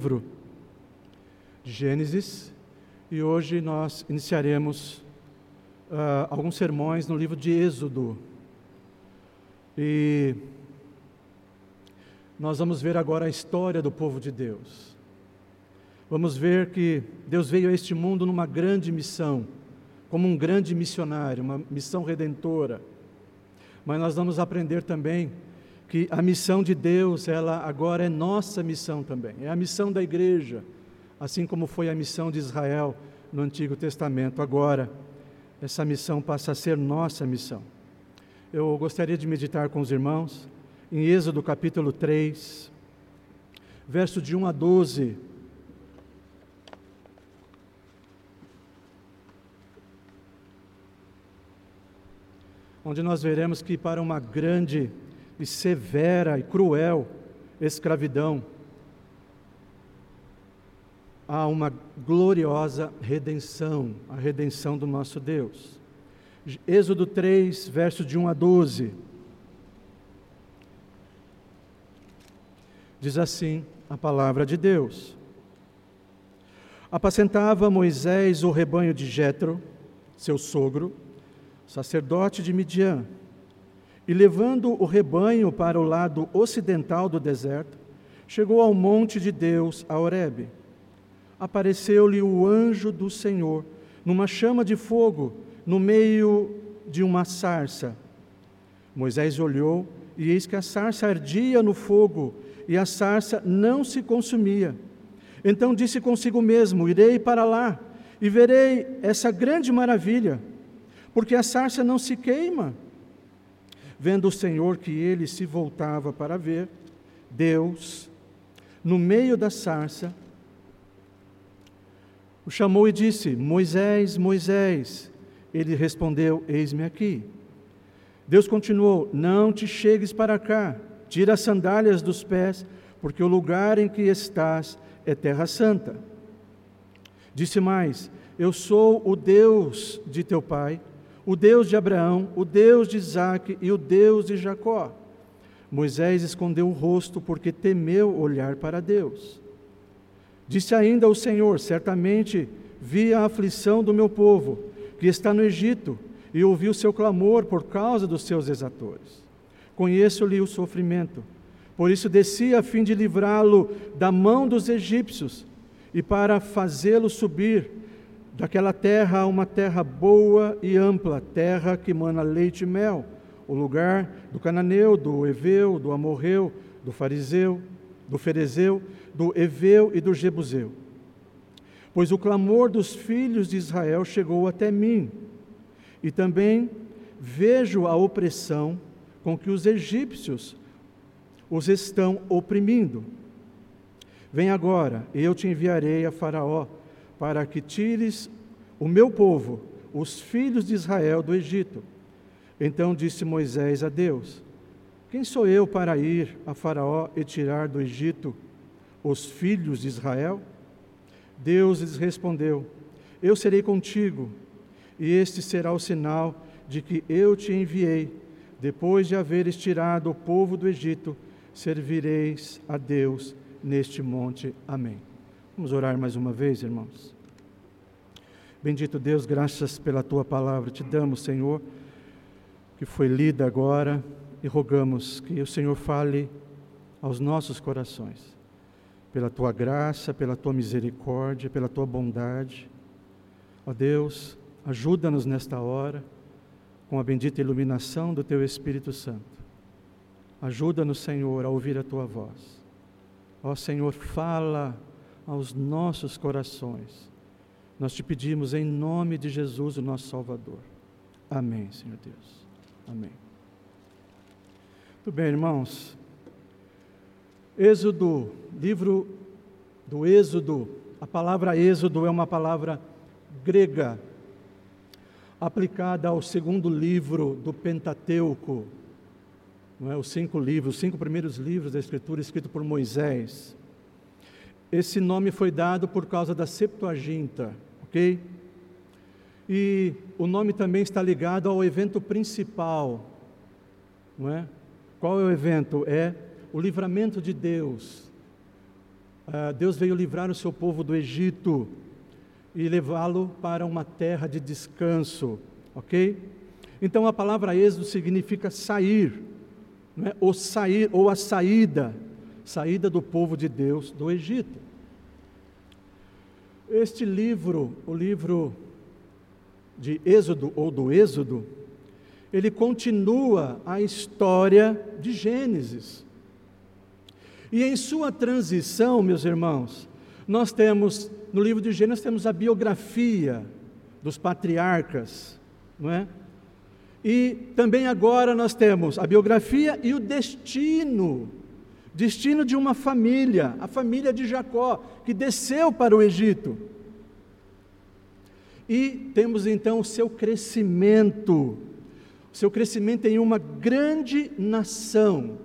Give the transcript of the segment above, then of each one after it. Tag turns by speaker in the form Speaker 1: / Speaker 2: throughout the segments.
Speaker 1: livro de Gênesis e hoje nós iniciaremos uh, alguns sermões no livro de Êxodo. E nós vamos ver agora a história do povo de Deus. Vamos ver que Deus veio a este mundo numa grande missão, como um grande missionário, uma missão redentora. Mas nós vamos aprender também que a missão de Deus, ela agora é nossa missão também, é a missão da igreja, assim como foi a missão de Israel no Antigo Testamento. Agora, essa missão passa a ser nossa missão. Eu gostaria de meditar com os irmãos em Êxodo capítulo 3, verso de 1 a 12. Onde nós veremos que para uma grande e severa e cruel escravidão, há uma gloriosa redenção, a redenção do nosso Deus. Êxodo 3, versos de 1 a 12. Diz assim a palavra de Deus: Apacentava Moisés o rebanho de Jetro, seu sogro, sacerdote de Midian e levando o rebanho para o lado ocidental do deserto, chegou ao monte de Deus, a Horebe. Apareceu-lhe o anjo do Senhor, numa chama de fogo, no meio de uma sarça. Moisés olhou, e eis que a sarça ardia no fogo, e a sarça não se consumia. Então disse consigo mesmo: Irei para lá, e verei essa grande maravilha, porque a sarça não se queima Vendo o Senhor que ele se voltava para ver, Deus, no meio da sarça, o chamou e disse: Moisés, Moisés. Ele respondeu: Eis-me aqui. Deus continuou: Não te chegues para cá, tira as sandálias dos pés, porque o lugar em que estás é terra santa. Disse mais: Eu sou o Deus de teu pai, o Deus de Abraão, o Deus de Isaac e o Deus de Jacó. Moisés escondeu o rosto porque temeu olhar para Deus. Disse ainda o Senhor: Certamente vi a aflição do meu povo, que está no Egito, e ouvi o seu clamor por causa dos seus exatores. Conheço-lhe o sofrimento, por isso desci a fim de livrá-lo da mão dos egípcios e para fazê-lo subir daquela terra a uma terra boa e ampla, terra que mana leite e mel, o lugar do cananeu, do eveu, do amorreu, do fariseu, do ferezeu, do eveu e do jebuseu. Pois o clamor dos filhos de Israel chegou até mim, e também vejo a opressão com que os egípcios os estão oprimindo. Vem agora, eu te enviarei a Faraó para que tires o meu povo, os filhos de Israel, do Egito. Então disse Moisés a Deus: Quem sou eu para ir a Faraó e tirar do Egito os filhos de Israel? Deus lhes respondeu: Eu serei contigo, e este será o sinal de que eu te enviei. Depois de haveres tirado o povo do Egito, servireis a Deus neste monte. Amém. Vamos orar mais uma vez, irmãos. Bendito Deus, graças pela tua palavra. Te damos, Senhor, que foi lida agora e rogamos que o Senhor fale aos nossos corações. Pela tua graça, pela tua misericórdia, pela tua bondade. Ó Deus, ajuda-nos nesta hora com a bendita iluminação do teu Espírito Santo. Ajuda-nos, Senhor, a ouvir a tua voz. Ó Senhor, fala aos nossos corações. Nós te pedimos em nome de Jesus, o nosso Salvador. Amém, Senhor Deus. Amém. Muito bem, irmãos. Êxodo, livro do Êxodo. A palavra Êxodo é uma palavra grega aplicada ao segundo livro do Pentateuco, não é? os cinco livros, os cinco primeiros livros da Escritura escrito por Moisés. Esse nome foi dado por causa da Septuaginta, ok? E o nome também está ligado ao evento principal, não é? Qual é o evento? É o livramento de Deus uh, Deus veio livrar o seu povo do Egito e levá-lo para uma terra de descanso, ok? Então a palavra êxodo significa sair, né? ou sair, ou a saída, saída do povo de Deus do Egito. Este livro, o livro de Êxodo ou do Êxodo, ele continua a história de Gênesis. E em sua transição, meus irmãos, nós temos, no livro de Gênesis, temos a biografia dos patriarcas, não é? E também agora nós temos a biografia e o destino, destino de uma família, a família de Jacó, que desceu para o Egito. E temos então o seu crescimento, o seu crescimento em uma grande nação.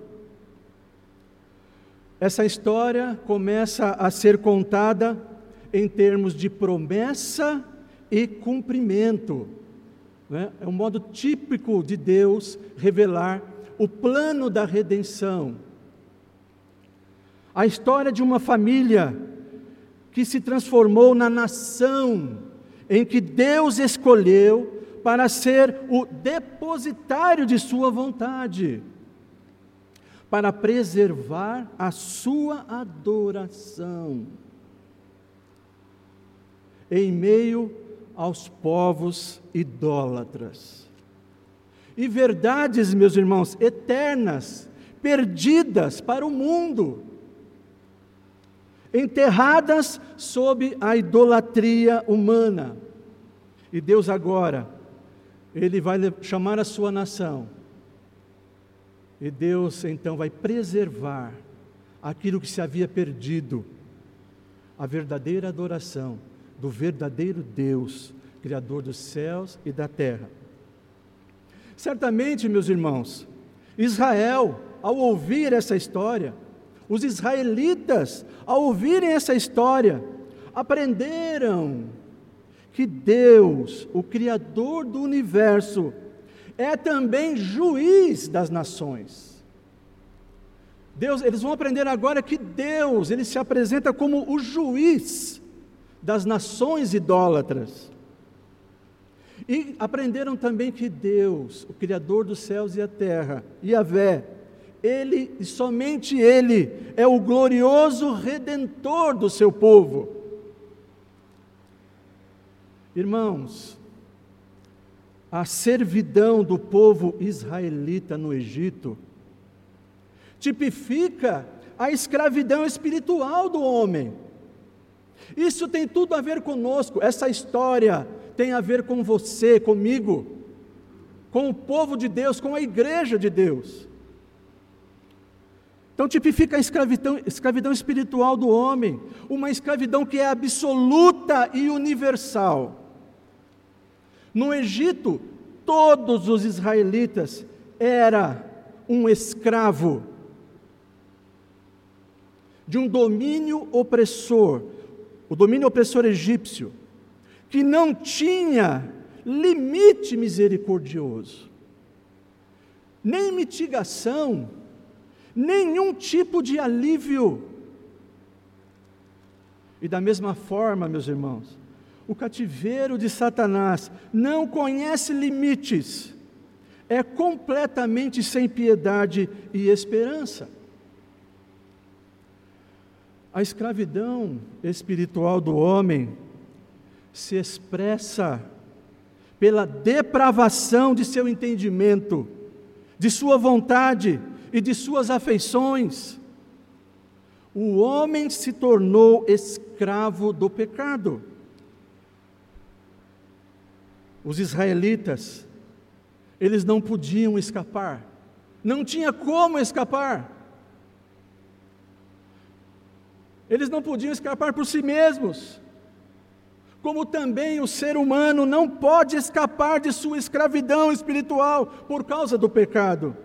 Speaker 1: Essa história começa a ser contada em termos de promessa e cumprimento. Né? É um modo típico de Deus revelar o plano da redenção. A história de uma família que se transformou na nação em que Deus escolheu para ser o depositário de Sua vontade para preservar a sua adoração em meio aos povos idólatras. E verdades, meus irmãos, eternas, perdidas para o mundo, enterradas sob a idolatria humana. E Deus agora, Ele vai chamar a sua nação e Deus então vai preservar aquilo que se havia perdido, a verdadeira adoração do verdadeiro Deus, Criador dos céus e da terra. Certamente, meus irmãos, Israel, ao ouvir essa história, os israelitas, ao ouvirem essa história, aprenderam que Deus, o Criador do universo, é também juiz das nações. Deus, eles vão aprender agora que Deus, ele se apresenta como o juiz das nações idólatras. E aprenderam também que Deus, o Criador dos céus e a terra, Yahvé, Ele e somente Ele é o glorioso redentor do seu povo. Irmãos, a servidão do povo israelita no Egito tipifica a escravidão espiritual do homem. Isso tem tudo a ver conosco, essa história tem a ver com você, comigo, com o povo de Deus, com a igreja de Deus. Então, tipifica a escravidão, escravidão espiritual do homem, uma escravidão que é absoluta e universal. No Egito, todos os israelitas era um escravo de um domínio opressor, o domínio opressor egípcio, que não tinha limite misericordioso, nem mitigação, nenhum tipo de alívio. E da mesma forma, meus irmãos, o cativeiro de Satanás não conhece limites, é completamente sem piedade e esperança. A escravidão espiritual do homem se expressa pela depravação de seu entendimento, de sua vontade e de suas afeições. O homem se tornou escravo do pecado. os israelitas, eles não podiam escapar, não tinha como escapar. Eles não podiam escapar por si mesmos, como também o ser humano não pode escapar de sua escravidão espiritual por causa do pecado.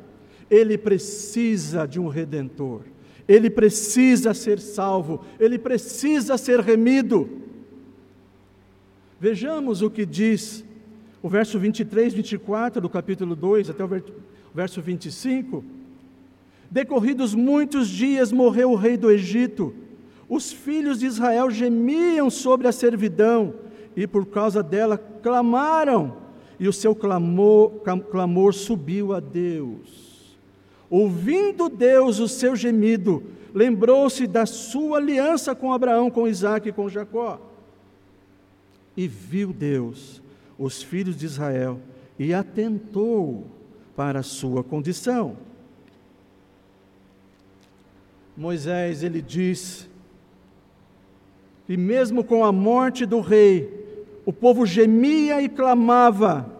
Speaker 1: Ele precisa de um redentor, ele precisa ser salvo, ele precisa ser remido. Vejamos o que diz o verso 23, 24 do capítulo 2 até o verso 25. Decorridos muitos dias morreu o rei do Egito, os filhos de Israel gemiam sobre a servidão e por causa dela clamaram, e o seu clamor, clamor subiu a Deus. Ouvindo Deus o seu gemido, lembrou-se da sua aliança com Abraão, com Isaac e com Jacó. E viu Deus os filhos de Israel e atentou para a sua condição. Moisés, ele diz que mesmo com a morte do rei, o povo gemia e clamava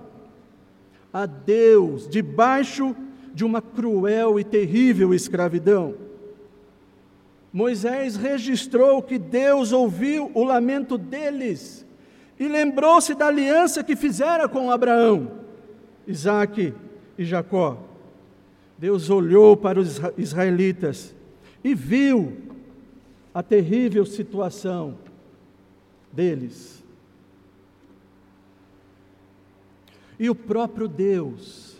Speaker 1: a Deus debaixo de uma cruel e terrível escravidão. Moisés registrou que Deus ouviu o lamento deles e lembrou-se da aliança que fizera com Abraão, Isaque e Jacó. Deus olhou para os israelitas e viu a terrível situação deles. E o próprio Deus,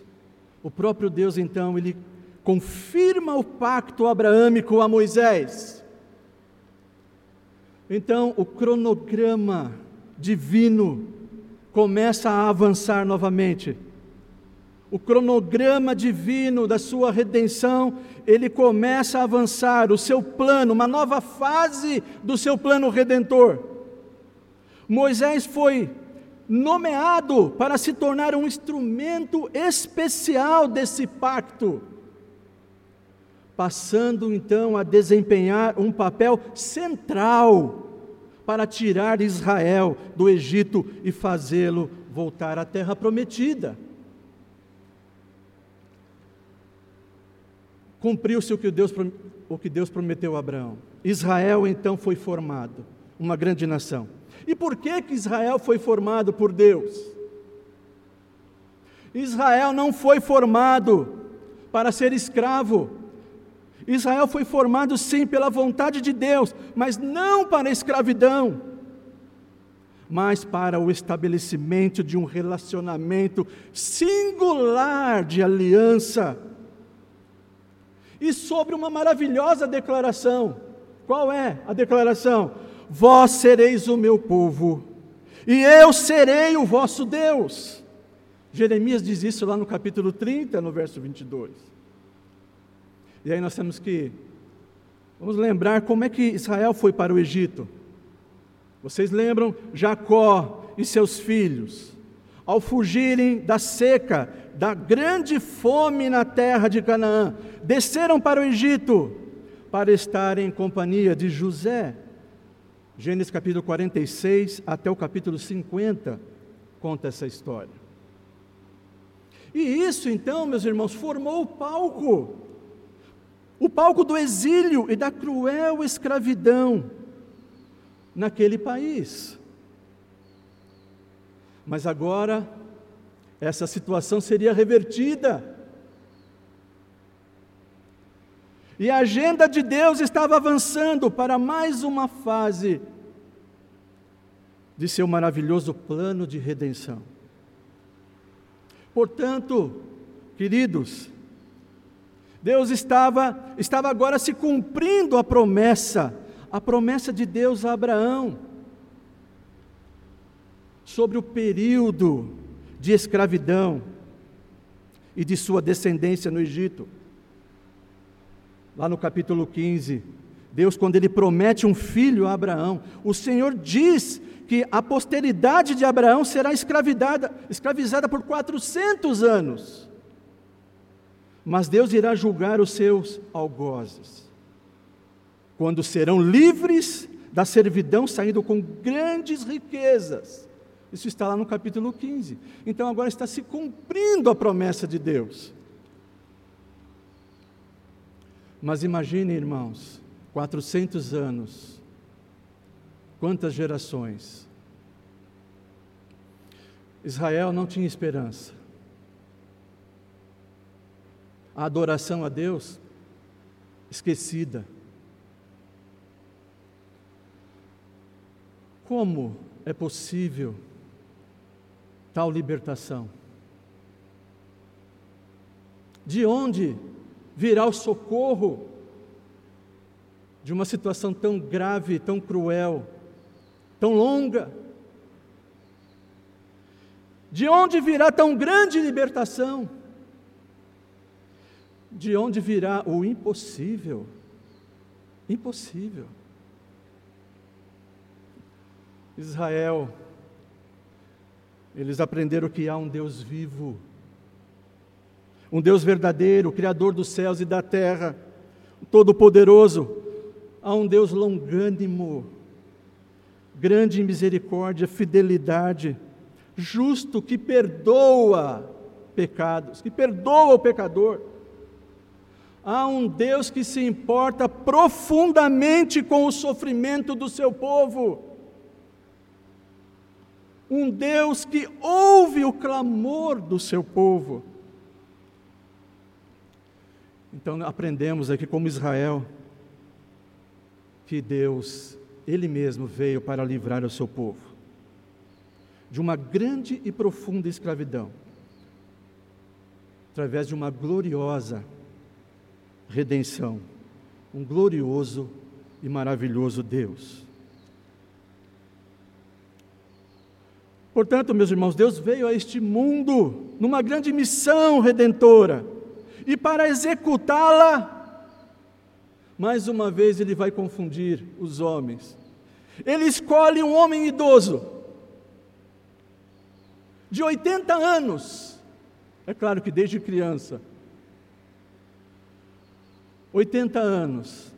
Speaker 1: o próprio Deus então, ele confirma o pacto abraâmico a Moisés. Então, o cronograma divino começa a avançar novamente. O cronograma divino da sua redenção, ele começa a avançar, o seu plano, uma nova fase do seu plano redentor. Moisés foi nomeado para se tornar um instrumento especial desse pacto passando então a desempenhar um papel central para tirar Israel do Egito e fazê-lo voltar à terra prometida. Cumpriu-se o que Deus, o que Deus prometeu a Abraão. Israel então foi formado, uma grande nação. E por que, que Israel foi formado por Deus? Israel não foi formado para ser escravo, Israel foi formado sim pela vontade de Deus, mas não para a escravidão, mas para o estabelecimento de um relacionamento singular de aliança. E sobre uma maravilhosa declaração. Qual é a declaração? Vós sereis o meu povo, e eu serei o vosso Deus. Jeremias diz isso lá no capítulo 30, no verso 22. E aí nós temos que vamos lembrar como é que Israel foi para o Egito. Vocês lembram Jacó e seus filhos, ao fugirem da seca, da grande fome na terra de Canaã, desceram para o Egito para estar em companhia de José. Gênesis capítulo 46 até o capítulo 50 conta essa história. E isso então, meus irmãos, formou o palco o palco do exílio e da cruel escravidão naquele país. Mas agora, essa situação seria revertida. E a agenda de Deus estava avançando para mais uma fase de seu maravilhoso plano de redenção. Portanto, queridos, Deus estava, estava agora se cumprindo a promessa, a promessa de Deus a Abraão, sobre o período de escravidão e de sua descendência no Egito. Lá no capítulo 15, Deus, quando Ele promete um filho a Abraão, o Senhor diz que a posteridade de Abraão será escravizada, por 400 anos mas Deus irá julgar os seus algozes, quando serão livres da servidão, saindo com grandes riquezas. Isso está lá no capítulo 15. Então agora está se cumprindo a promessa de Deus. Mas imagine, irmãos, 400 anos, quantas gerações. Israel não tinha esperança a adoração a Deus esquecida. Como é possível tal libertação? De onde virá o socorro de uma situação tão grave, tão cruel, tão longa? De onde virá tão grande libertação? De onde virá o impossível? Impossível. Israel, eles aprenderam que há um Deus vivo, um Deus verdadeiro, Criador dos céus e da terra, Todo-Poderoso, há um Deus longânimo, grande em misericórdia, fidelidade, justo, que perdoa pecados, que perdoa o pecador. Há um Deus que se importa profundamente com o sofrimento do seu povo. Um Deus que ouve o clamor do seu povo. Então aprendemos aqui como Israel que Deus, Ele mesmo veio para livrar o seu povo de uma grande e profunda escravidão, através de uma gloriosa redenção, um glorioso e maravilhoso Deus. Portanto, meus irmãos, Deus veio a este mundo numa grande missão redentora, e para executá-la, mais uma vez ele vai confundir os homens. Ele escolhe um homem idoso, de 80 anos, é claro que desde criança, 80 anos,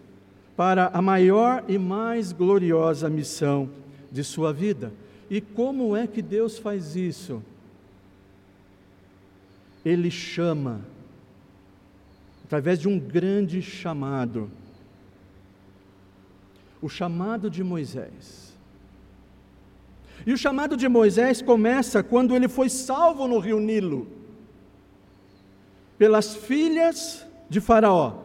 Speaker 1: para a maior e mais gloriosa missão de sua vida. E como é que Deus faz isso? Ele chama, através de um grande chamado, o chamado de Moisés. E o chamado de Moisés começa quando ele foi salvo no rio Nilo, pelas filhas de Faraó.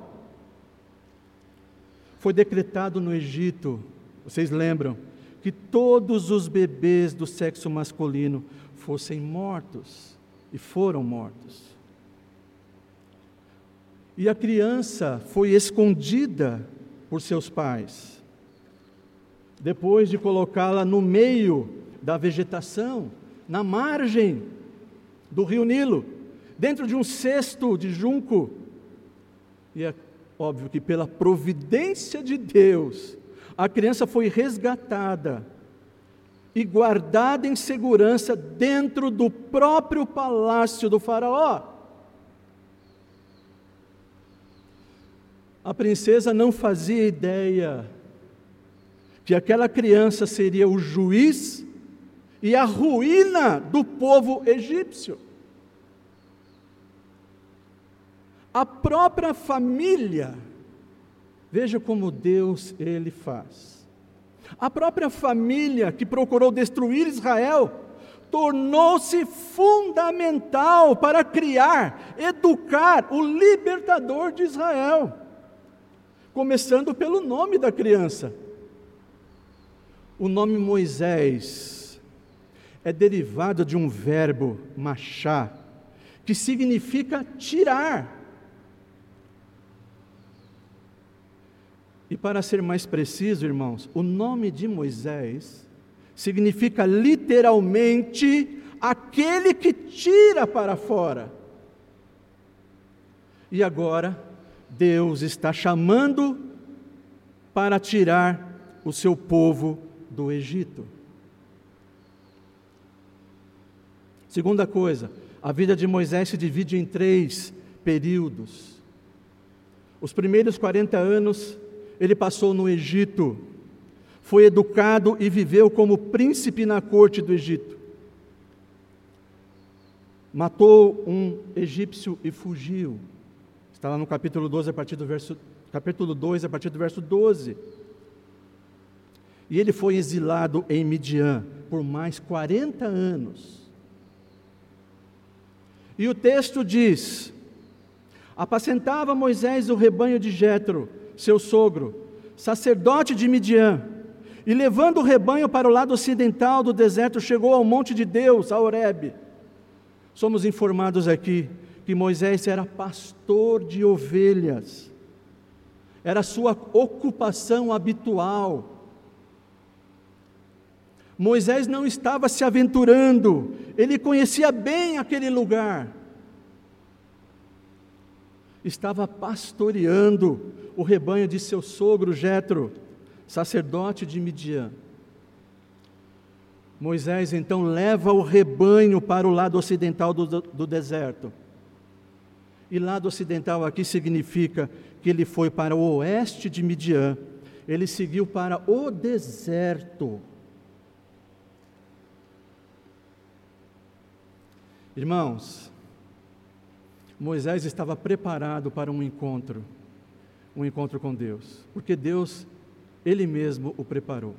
Speaker 1: Foi decretado no Egito, vocês lembram, que todos os bebês do sexo masculino fossem mortos, e foram mortos. E a criança foi escondida por seus pais. Depois de colocá-la no meio da vegetação, na margem do rio Nilo, dentro de um cesto de junco. E é óbvio que pela providência de Deus, a criança foi resgatada e guardada em segurança dentro do próprio palácio do Faraó. A princesa não fazia ideia que aquela criança seria o juiz e a ruína do povo egípcio. A própria família Veja como Deus ele faz. A própria família que procurou destruir Israel tornou-se fundamental para criar, educar o libertador de Israel. Começando pelo nome da criança. O nome Moisés é derivado de um verbo machá, que significa tirar. E para ser mais preciso, irmãos, o nome de Moisés significa literalmente aquele que tira para fora. E agora, Deus está chamando para tirar o seu povo do Egito. Segunda coisa, a vida de Moisés se divide em três períodos. Os primeiros 40 anos ele passou no Egito, foi educado e viveu como príncipe na corte do Egito. Matou um egípcio e fugiu. Está lá no capítulo 12, a partir do verso capítulo 2, a partir do verso 12. E ele foi exilado em Midian por mais 40 anos. E o texto diz: Apacentava Moisés o rebanho de Jetro, seu sogro, sacerdote de Midian, e levando o rebanho para o lado ocidental do deserto, chegou ao monte de Deus, a Horebe. Somos informados aqui que Moisés era pastor de ovelhas. era sua ocupação habitual. Moisés não estava se aventurando, ele conhecia bem aquele lugar. Estava pastoreando o rebanho de seu sogro Jetro, sacerdote de Midian. Moisés então leva o rebanho para o lado ocidental do, do deserto. E lado ocidental aqui significa que ele foi para o oeste de Midian, ele seguiu para o deserto. Irmãos, Moisés estava preparado para um encontro, um encontro com Deus, porque Deus, Ele mesmo o preparou.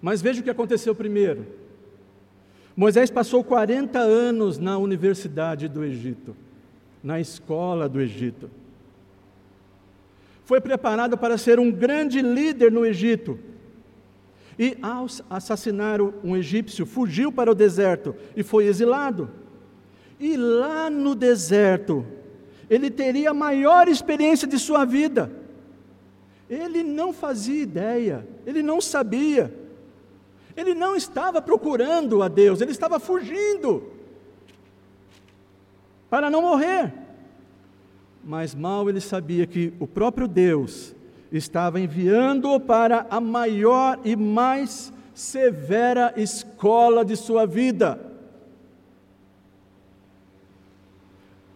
Speaker 1: Mas veja o que aconteceu primeiro. Moisés passou 40 anos na universidade do Egito, na escola do Egito. Foi preparado para ser um grande líder no Egito. E ao assassinar um egípcio, fugiu para o deserto e foi exilado. E lá no deserto, ele teria a maior experiência de sua vida. Ele não fazia ideia, ele não sabia ele não estava procurando a Deus, ele estava fugindo para não morrer. Mas mal ele sabia que o próprio Deus estava enviando-o para a maior e mais severa escola de sua vida.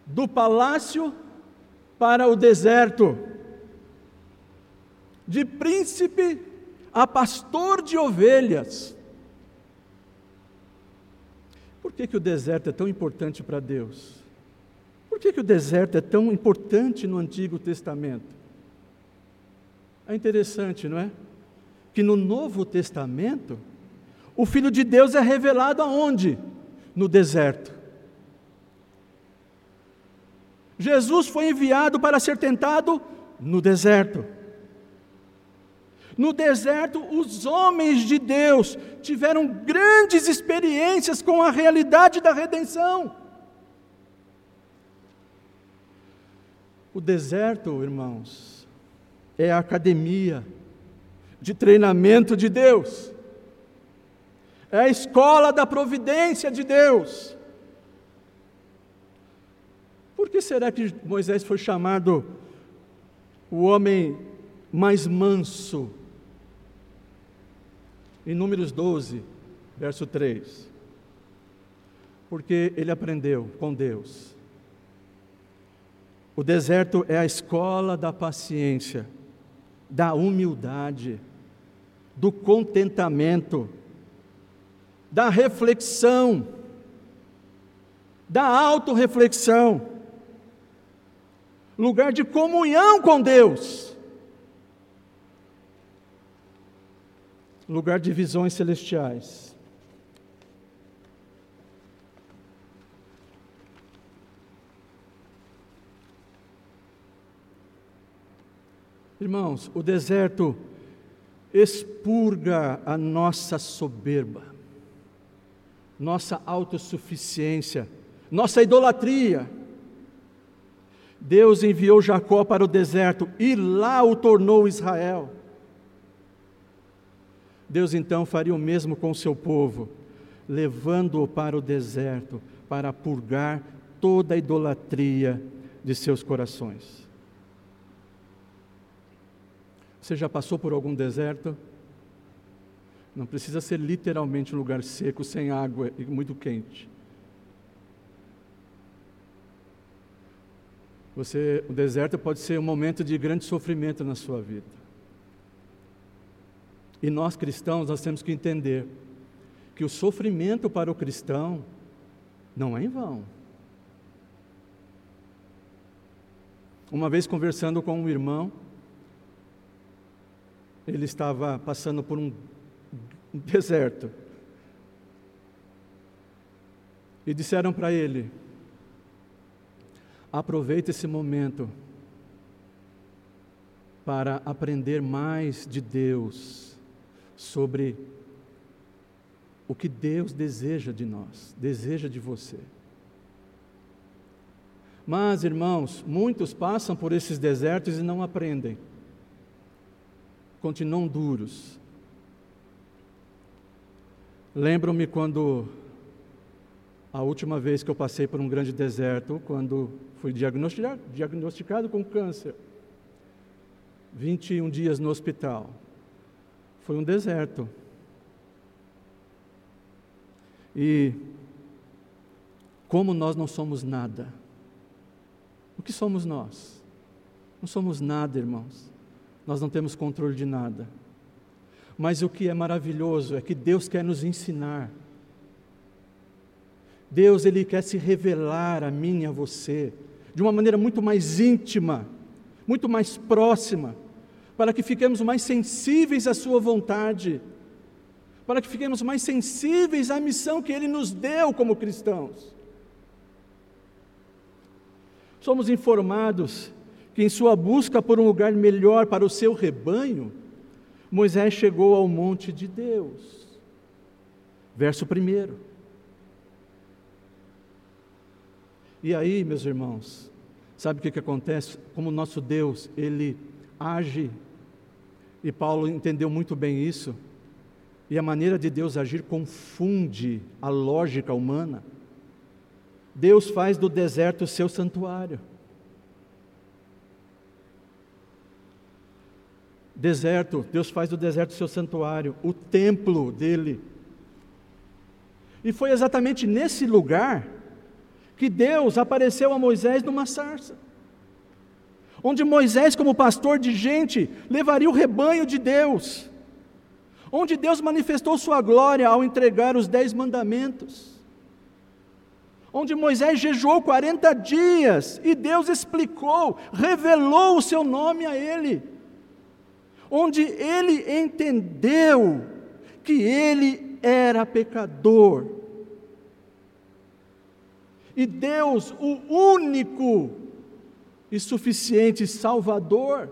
Speaker 1: Do palácio para o deserto, de príncipe a pastor de ovelhas. Por que, que o deserto é tão importante para Deus? Por que, que o deserto é tão importante no Antigo Testamento? É interessante, não é? Que no Novo Testamento, o Filho de Deus é revelado aonde? No deserto. Jesus foi enviado para ser tentado no deserto. No deserto, os homens de Deus tiveram grandes experiências com a realidade da redenção. O deserto, irmãos, é a academia de treinamento de Deus, é a escola da providência de Deus. Por que será que Moisés foi chamado o homem mais manso em Números 12, verso 3. Porque ele aprendeu com Deus. O deserto é a escola da paciência, da humildade, do contentamento, da reflexão, da autorreflexão, lugar de comunhão com Deus. lugar de visões celestiais. Irmãos, o deserto expurga a nossa soberba, nossa autossuficiência, nossa idolatria. Deus enviou Jacó para o deserto e lá o tornou Israel. Deus então faria o mesmo com seu povo, levando-o para o deserto para purgar toda a idolatria de seus corações. Você já passou por algum deserto? Não precisa ser literalmente um lugar seco, sem água e muito quente. Você, o deserto pode ser um momento de grande sofrimento na sua vida. E nós cristãos, nós temos que entender que o sofrimento para o cristão não é em vão. Uma vez conversando com um irmão, ele estava passando por um deserto. E disseram para ele: aproveite esse momento para aprender mais de Deus sobre o que Deus deseja de nós, deseja de você. Mas, irmãos, muitos passam por esses desertos e não aprendem. Continuam duros. Lembro-me quando a última vez que eu passei por um grande deserto, quando fui diagnosticado, diagnosticado com câncer. 21 dias no hospital. Foi um deserto. E como nós não somos nada. O que somos nós? Não somos nada, irmãos. Nós não temos controle de nada. Mas o que é maravilhoso é que Deus quer nos ensinar. Deus ele quer se revelar a mim e a você de uma maneira muito mais íntima, muito mais próxima, para que fiquemos mais sensíveis à sua vontade, para que fiquemos mais sensíveis à missão que ele nos deu como cristãos. Somos informados que em sua busca por um lugar melhor para o seu rebanho, Moisés chegou ao monte de Deus. Verso 1. E aí, meus irmãos, sabe o que, que acontece? Como nosso Deus, ele age, e Paulo entendeu muito bem isso, e a maneira de Deus agir confunde a lógica humana. Deus faz do deserto o seu santuário. Deserto, Deus faz do deserto seu santuário, o templo dele. E foi exatamente nesse lugar que Deus apareceu a Moisés numa sarça. Onde Moisés, como pastor de gente, levaria o rebanho de Deus. Onde Deus manifestou sua glória ao entregar os dez mandamentos. Onde Moisés jejuou 40 dias e Deus explicou, revelou o seu nome a ele onde ele entendeu que ele era pecador. E Deus, o único e suficiente Salvador,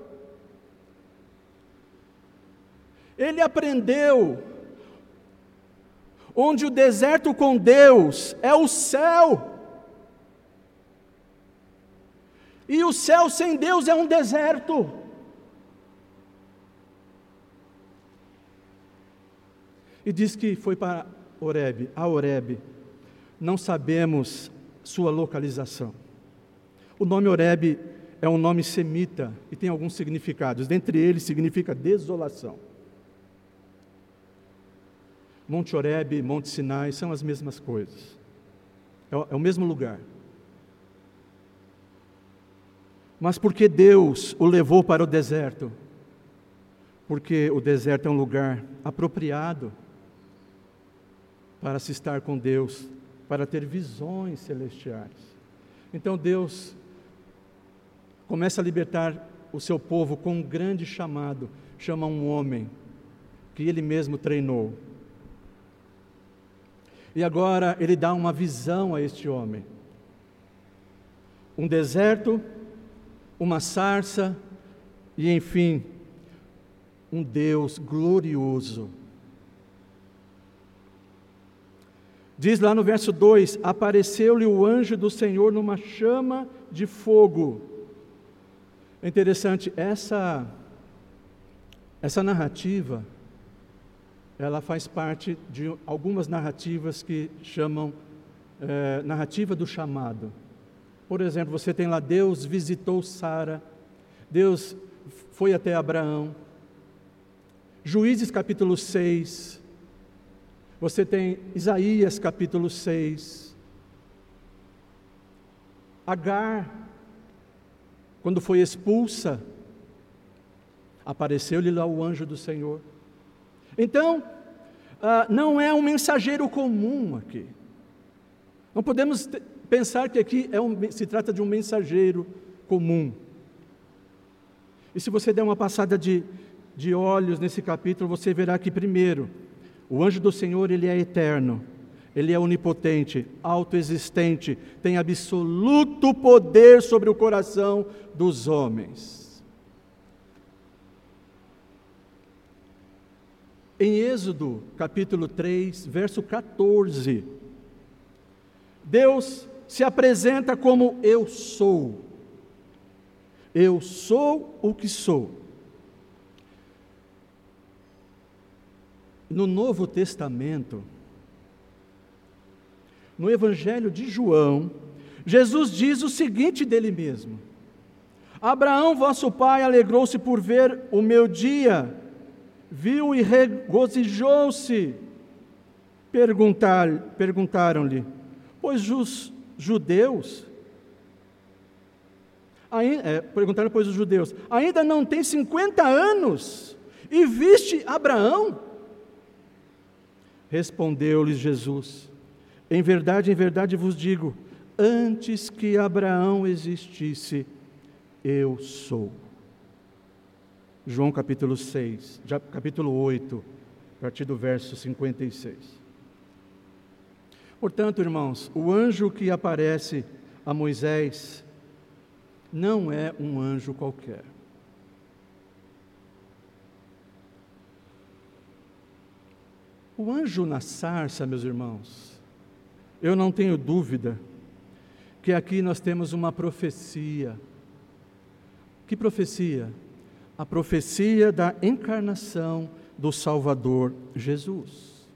Speaker 1: ele aprendeu onde o deserto com Deus é o céu. E o céu sem Deus é um deserto. E diz que foi para Oreb, a Oreb. Não sabemos sua localização. O nome Oreb é um nome semita e tem alguns significados. Dentre eles, significa desolação. Monte Oreb, Monte Sinai são as mesmas coisas. É o, é o mesmo lugar. Mas por que Deus o levou para o deserto? Porque o deserto é um lugar apropriado para se estar com Deus, para ter visões celestiais. Então Deus começa a libertar o seu povo com um grande chamado, chama um homem que ele mesmo treinou. E agora ele dá uma visão a este homem. Um deserto, uma sarça e, enfim, um Deus glorioso Diz lá no verso 2: Apareceu-lhe o anjo do Senhor numa chama de fogo. É interessante, essa, essa narrativa, ela faz parte de algumas narrativas que chamam é, narrativa do chamado. Por exemplo, você tem lá Deus visitou Sara, Deus foi até Abraão. Juízes capítulo 6, você tem Isaías capítulo 6. Agar, quando foi expulsa, apareceu-lhe lá o anjo do Senhor. Então, ah, não é um mensageiro comum aqui. Não podemos pensar que aqui é um, se trata de um mensageiro comum. E se você der uma passada de, de olhos nesse capítulo, você verá que, primeiro, o anjo do Senhor, ele é eterno, ele é onipotente, autoexistente, tem absoluto poder sobre o coração dos homens. Em Êxodo, capítulo 3, verso 14, Deus se apresenta como eu sou. Eu sou o que sou. No Novo Testamento, no Evangelho de João, Jesus diz o seguinte dele mesmo: Abraão, vosso pai, alegrou-se por ver o meu dia, viu e regozijou-se. Perguntar, perguntaram-lhe, pois os judeus, ainda, é, perguntaram, pois os judeus, ainda não tem 50 anos e viste Abraão? Respondeu-lhes Jesus: Em verdade, em verdade vos digo, antes que Abraão existisse, eu sou. João capítulo 6, capítulo 8, a partir do verso 56. Portanto, irmãos, o anjo que aparece a Moisés não é um anjo qualquer. O anjo na sarça, meus irmãos, eu não tenho dúvida que aqui nós temos uma profecia. Que profecia? A profecia da encarnação do Salvador Jesus.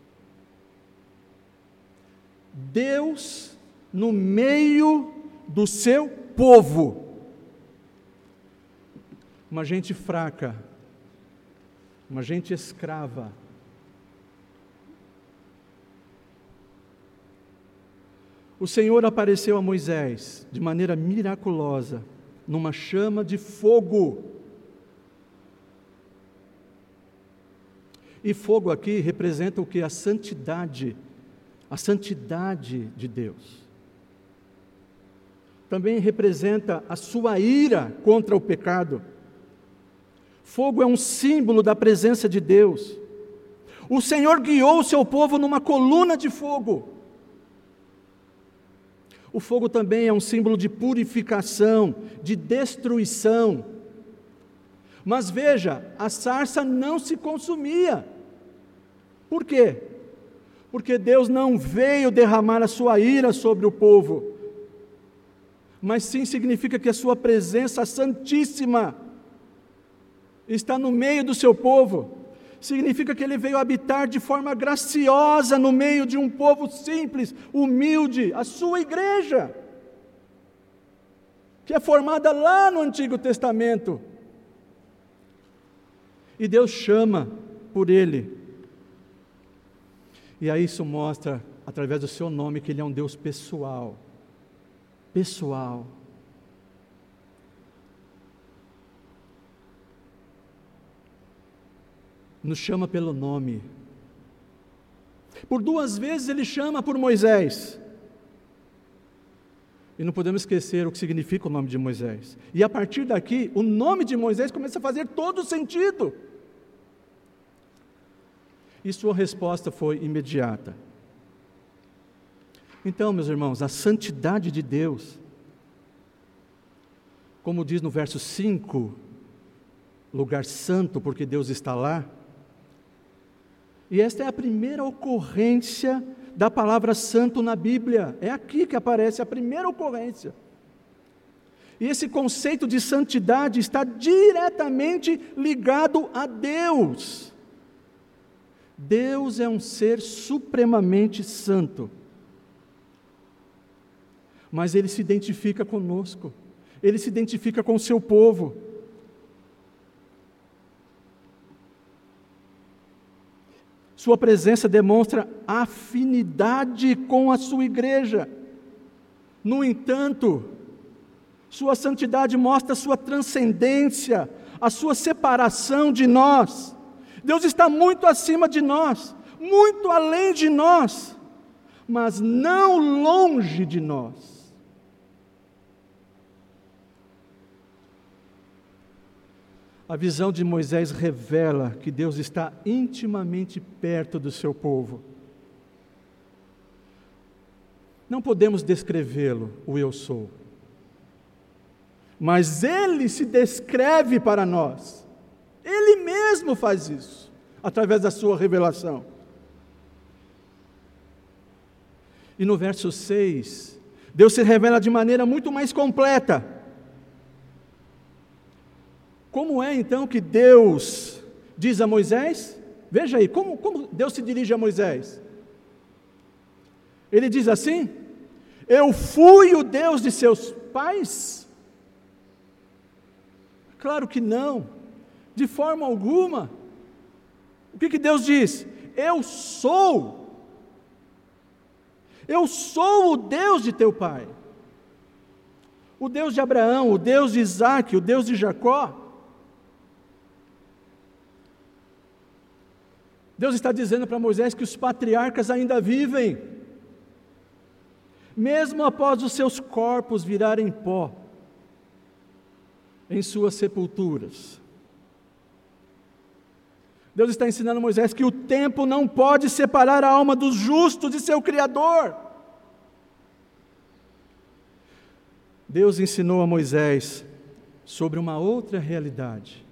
Speaker 1: Deus no meio do seu povo. Uma gente fraca, uma gente escrava, O Senhor apareceu a Moisés de maneira miraculosa, numa chama de fogo. E fogo aqui representa o que? A santidade, a santidade de Deus. Também representa a sua ira contra o pecado. Fogo é um símbolo da presença de Deus. O Senhor guiou o seu povo numa coluna de fogo. O fogo também é um símbolo de purificação, de destruição. Mas veja, a sarça não se consumia. Por quê? Porque Deus não veio derramar a sua ira sobre o povo, mas sim significa que a sua presença santíssima está no meio do seu povo significa que ele veio habitar de forma graciosa no meio de um povo simples, humilde, a sua igreja, que é formada lá no Antigo Testamento. E Deus chama por ele. E aí isso mostra, através do seu nome, que ele é um Deus pessoal. Pessoal. Nos chama pelo nome. Por duas vezes ele chama por Moisés. E não podemos esquecer o que significa o nome de Moisés. E a partir daqui, o nome de Moisés começa a fazer todo sentido. E sua resposta foi imediata. Então, meus irmãos, a santidade de Deus, como diz no verso 5, lugar santo, porque Deus está lá, e esta é a primeira ocorrência da palavra santo na Bíblia. É aqui que aparece a primeira ocorrência. E esse conceito de santidade está diretamente ligado a Deus. Deus é um ser supremamente santo. Mas ele se identifica conosco, ele se identifica com o seu povo. Sua presença demonstra afinidade com a sua igreja. No entanto, sua santidade mostra a sua transcendência, a sua separação de nós. Deus está muito acima de nós, muito além de nós, mas não longe de nós. A visão de Moisés revela que Deus está intimamente perto do seu povo. Não podemos descrevê-lo, o eu sou. Mas ele se descreve para nós. Ele mesmo faz isso, através da sua revelação. E no verso 6, Deus se revela de maneira muito mais completa. Como é então que Deus diz a Moisés? Veja aí, como, como Deus se dirige a Moisés? Ele diz assim: Eu fui o Deus de seus pais? Claro que não, de forma alguma. O que, que Deus diz? Eu sou. Eu sou o Deus de teu pai. O Deus de Abraão, o Deus de Isaac, o Deus de Jacó. Deus está dizendo para Moisés que os patriarcas ainda vivem, mesmo após os seus corpos virarem pó em suas sepulturas. Deus está ensinando Moisés que o tempo não pode separar a alma dos justos de seu Criador. Deus ensinou a Moisés sobre uma outra realidade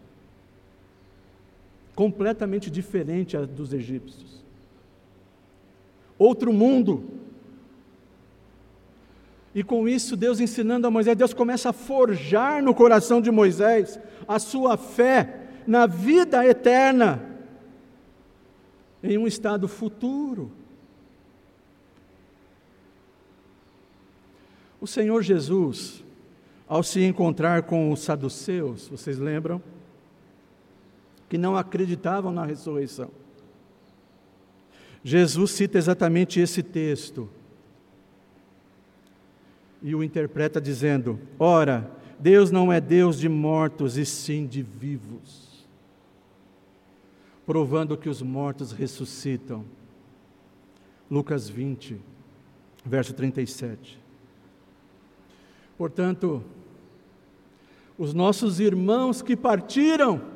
Speaker 1: completamente diferente dos egípcios. Outro mundo. E com isso, Deus ensinando a Moisés, Deus começa a forjar no coração de Moisés a sua fé na vida eterna, em um estado futuro. O Senhor Jesus, ao se encontrar com os saduceus, vocês lembram? Que não acreditavam na ressurreição. Jesus cita exatamente esse texto e o interpreta dizendo: Ora, Deus não é Deus de mortos e sim de vivos, provando que os mortos ressuscitam. Lucas 20, verso 37. Portanto, os nossos irmãos que partiram,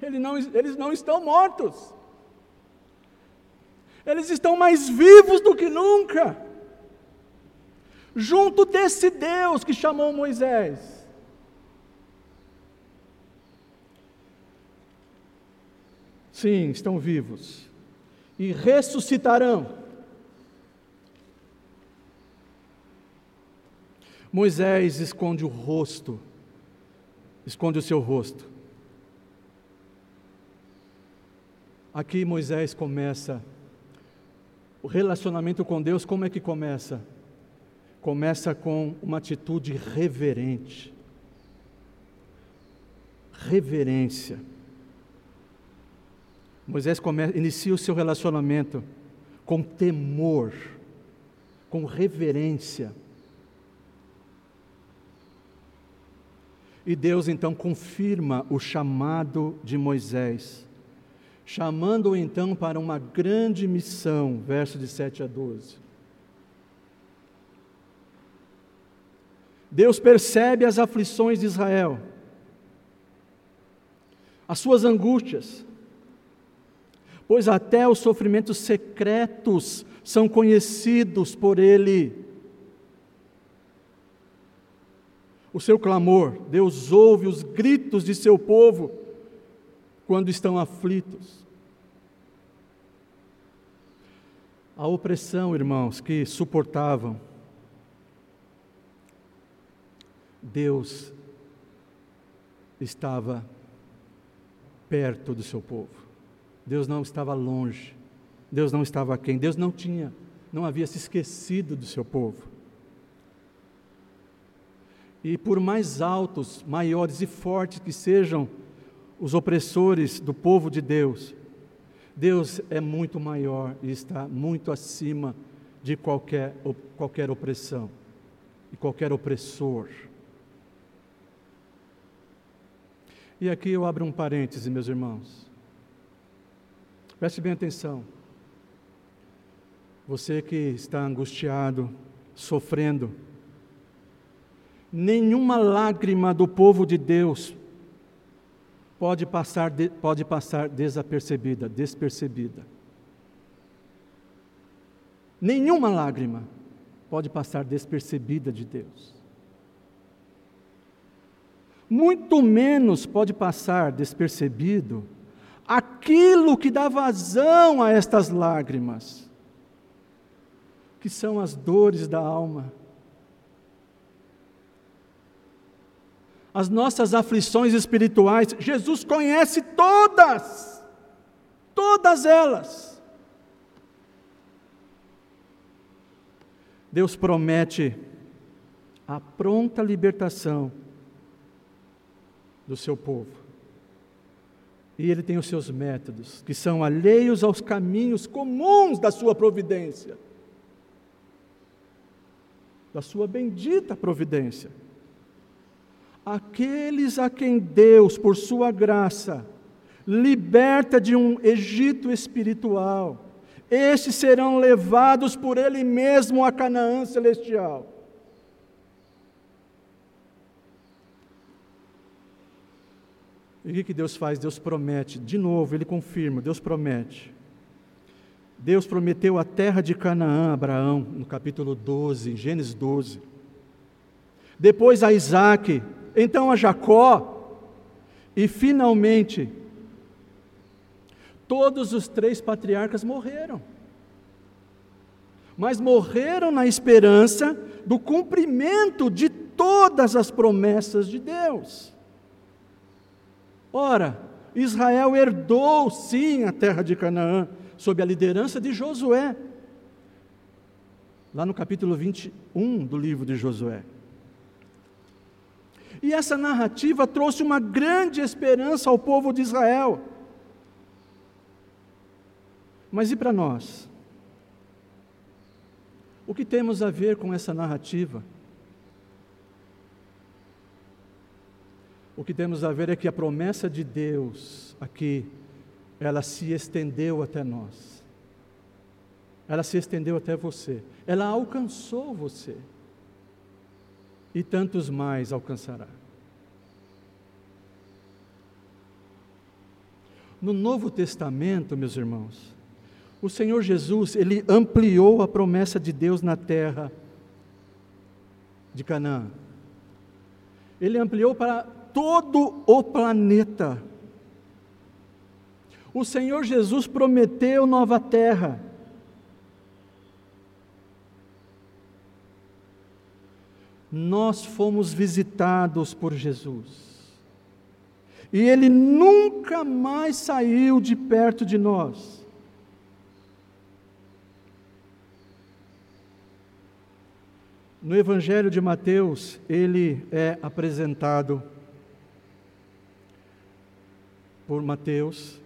Speaker 1: eles não, eles não estão mortos. Eles estão mais vivos do que nunca. Junto desse Deus que chamou Moisés. Sim, estão vivos. E ressuscitarão. Moisés esconde o rosto, esconde o seu rosto Aqui Moisés começa o relacionamento com Deus, como é que começa? Começa com uma atitude reverente. Reverência. Moisés come, inicia o seu relacionamento com temor, com reverência. E Deus então confirma o chamado de Moisés chamando-o então para uma grande missão, verso de 7 a 12. Deus percebe as aflições de Israel, as suas angústias, pois até os sofrimentos secretos são conhecidos por Ele. O seu clamor, Deus ouve os gritos de seu povo quando estão aflitos. A opressão, irmãos, que suportavam, Deus estava perto do seu povo. Deus não estava longe. Deus não estava aquém. Deus não tinha, não havia se esquecido do seu povo. E por mais altos, maiores e fortes que sejam os opressores do povo de Deus, Deus é muito maior e está muito acima de qualquer, qualquer opressão e qualquer opressor. E aqui eu abro um parêntese, meus irmãos. Preste bem atenção. Você que está angustiado, sofrendo, nenhuma lágrima do povo de Deus pode passar, de, pode passar desapercebida, despercebida. Nenhuma lágrima pode passar despercebida de Deus. Muito menos pode passar despercebido aquilo que dá vazão a estas lágrimas, que são as dores da alma as nossas aflições espirituais, Jesus conhece todas. todas elas. Deus promete a pronta libertação do seu povo. E ele tem os seus métodos, que são alheios aos caminhos comuns da sua providência, da sua bendita providência. Aqueles a quem Deus, por sua graça, liberta de um Egito espiritual, estes serão levados por Ele mesmo a Canaã celestial. E o que, que Deus faz? Deus promete, de novo, Ele confirma, Deus promete. Deus prometeu a terra de Canaã a Abraão, no capítulo 12, Gênesis 12. Depois a Isaac, então a Jacó, e finalmente, todos os três patriarcas morreram. Mas morreram na esperança do cumprimento de todas as promessas de Deus. Ora, Israel herdou sim a terra de Canaã, sob a liderança de Josué. Lá no capítulo 21 do livro de Josué. E essa narrativa trouxe uma grande esperança ao povo de Israel. Mas e para nós? O que temos a ver com essa narrativa? O que temos a ver é que a promessa de Deus aqui, ela se estendeu até nós. Ela se estendeu até você. Ela alcançou você. E tantos mais alcançará. No Novo Testamento, meus irmãos, o Senhor Jesus, ele ampliou a promessa de Deus na terra de Canaã. Ele ampliou para todo o planeta. O Senhor Jesus prometeu nova terra. Nós fomos visitados por Jesus. E Ele nunca mais saiu de perto de nós. No Evangelho de Mateus, ele é apresentado por Mateus: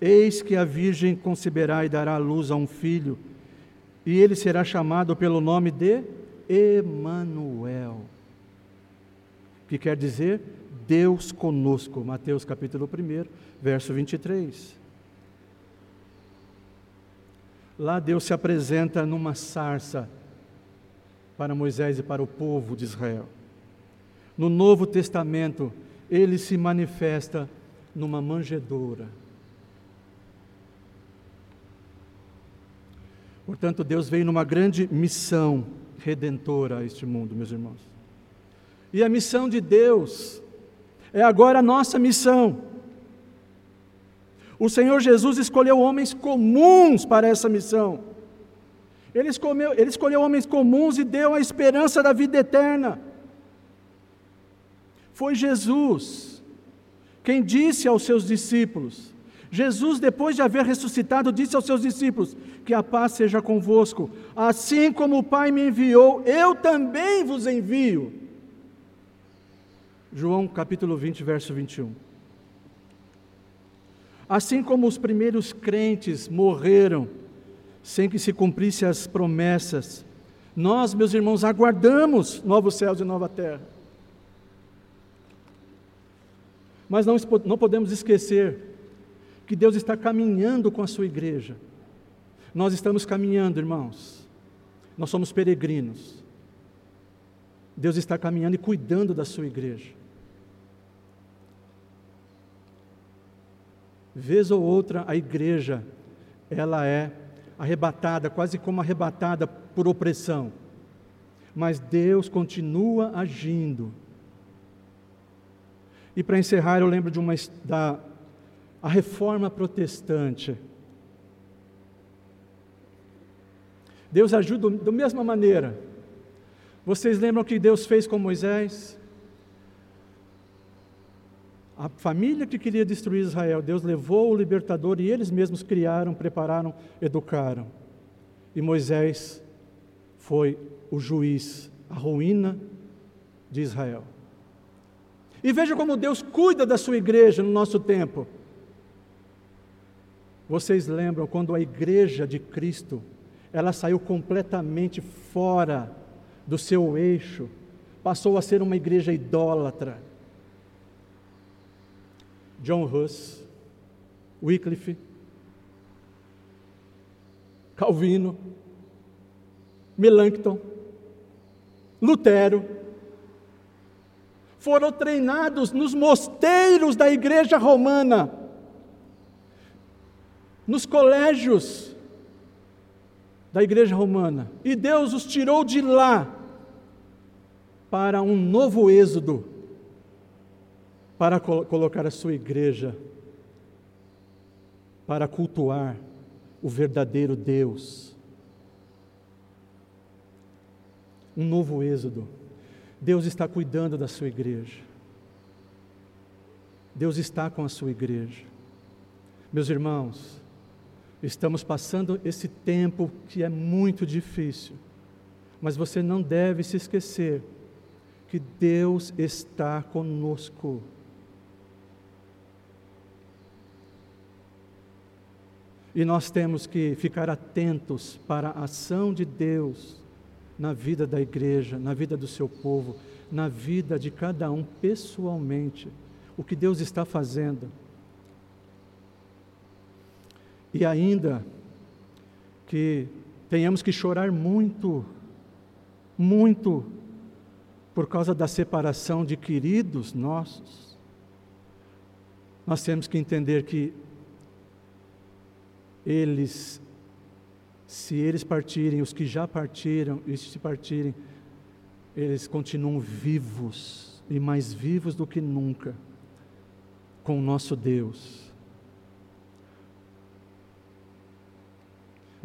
Speaker 1: Eis que a Virgem conceberá e dará luz a um filho, e ele será chamado pelo nome de Emanuel, que quer dizer Deus conosco. Mateus capítulo 1, verso 23. Lá Deus se apresenta numa sarça para Moisés e para o povo de Israel. No Novo Testamento, ele se manifesta numa manjedoura. Portanto, Deus veio numa grande missão redentora a este mundo, meus irmãos. E a missão de Deus é agora a nossa missão. O Senhor Jesus escolheu homens comuns para essa missão. Ele escolheu, ele escolheu homens comuns e deu a esperança da vida eterna. Foi Jesus quem disse aos seus discípulos, Jesus, depois de haver ressuscitado, disse aos seus discípulos: Que a paz seja convosco, assim como o Pai me enviou, eu também vos envio. João capítulo 20, verso 21. Assim como os primeiros crentes morreram sem que se cumprissem as promessas, nós, meus irmãos, aguardamos novos céus e nova terra. Mas não, não podemos esquecer que Deus está caminhando com a sua igreja. Nós estamos caminhando, irmãos. Nós somos peregrinos. Deus está caminhando e cuidando da sua igreja. Vez ou outra, a igreja, ela é arrebatada, quase como arrebatada por opressão. Mas Deus continua agindo e para encerrar, eu lembro de uma da a reforma protestante. Deus ajuda da mesma maneira. Vocês lembram que Deus fez com Moisés? A família que queria destruir Israel, Deus levou o libertador e eles mesmos criaram, prepararam, educaram. E Moisés foi o juiz, a ruína de Israel. E veja como Deus cuida da sua igreja no nosso tempo. Vocês lembram quando a igreja de Cristo, ela saiu completamente fora do seu eixo, passou a ser uma igreja idólatra. John Huss, Wycliffe, Calvino, Melanchthon, Lutero, foram treinados nos mosteiros da igreja romana, nos colégios da igreja romana, e Deus os tirou de lá para um novo êxodo, para colocar a sua igreja para cultuar o verdadeiro Deus. Um novo êxodo. Deus está cuidando da sua igreja. Deus está com a sua igreja. Meus irmãos, estamos passando esse tempo que é muito difícil, mas você não deve se esquecer que Deus está conosco. E nós temos que ficar atentos para a ação de Deus na vida da igreja, na vida do seu povo, na vida de cada um pessoalmente. O que Deus está fazendo. E ainda que tenhamos que chorar muito, muito, por causa da separação de queridos nossos, nós temos que entender que eles, se eles partirem, os que já partiram, e se partirem, eles continuam vivos e mais vivos do que nunca com o nosso Deus.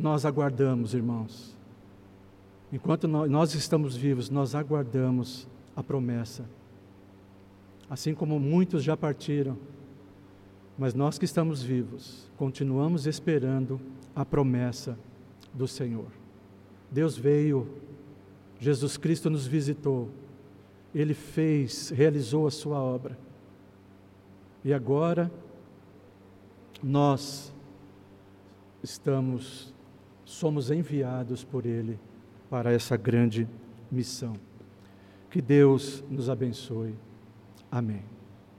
Speaker 1: Nós aguardamos, irmãos. Enquanto nós estamos vivos, nós aguardamos a promessa. Assim como muitos já partiram, mas nós que estamos vivos, continuamos esperando a promessa do Senhor. Deus veio, Jesus Cristo nos visitou, Ele fez, realizou a sua obra. E agora, nós estamos, somos enviados por Ele para essa grande missão. Que Deus nos abençoe. Amém.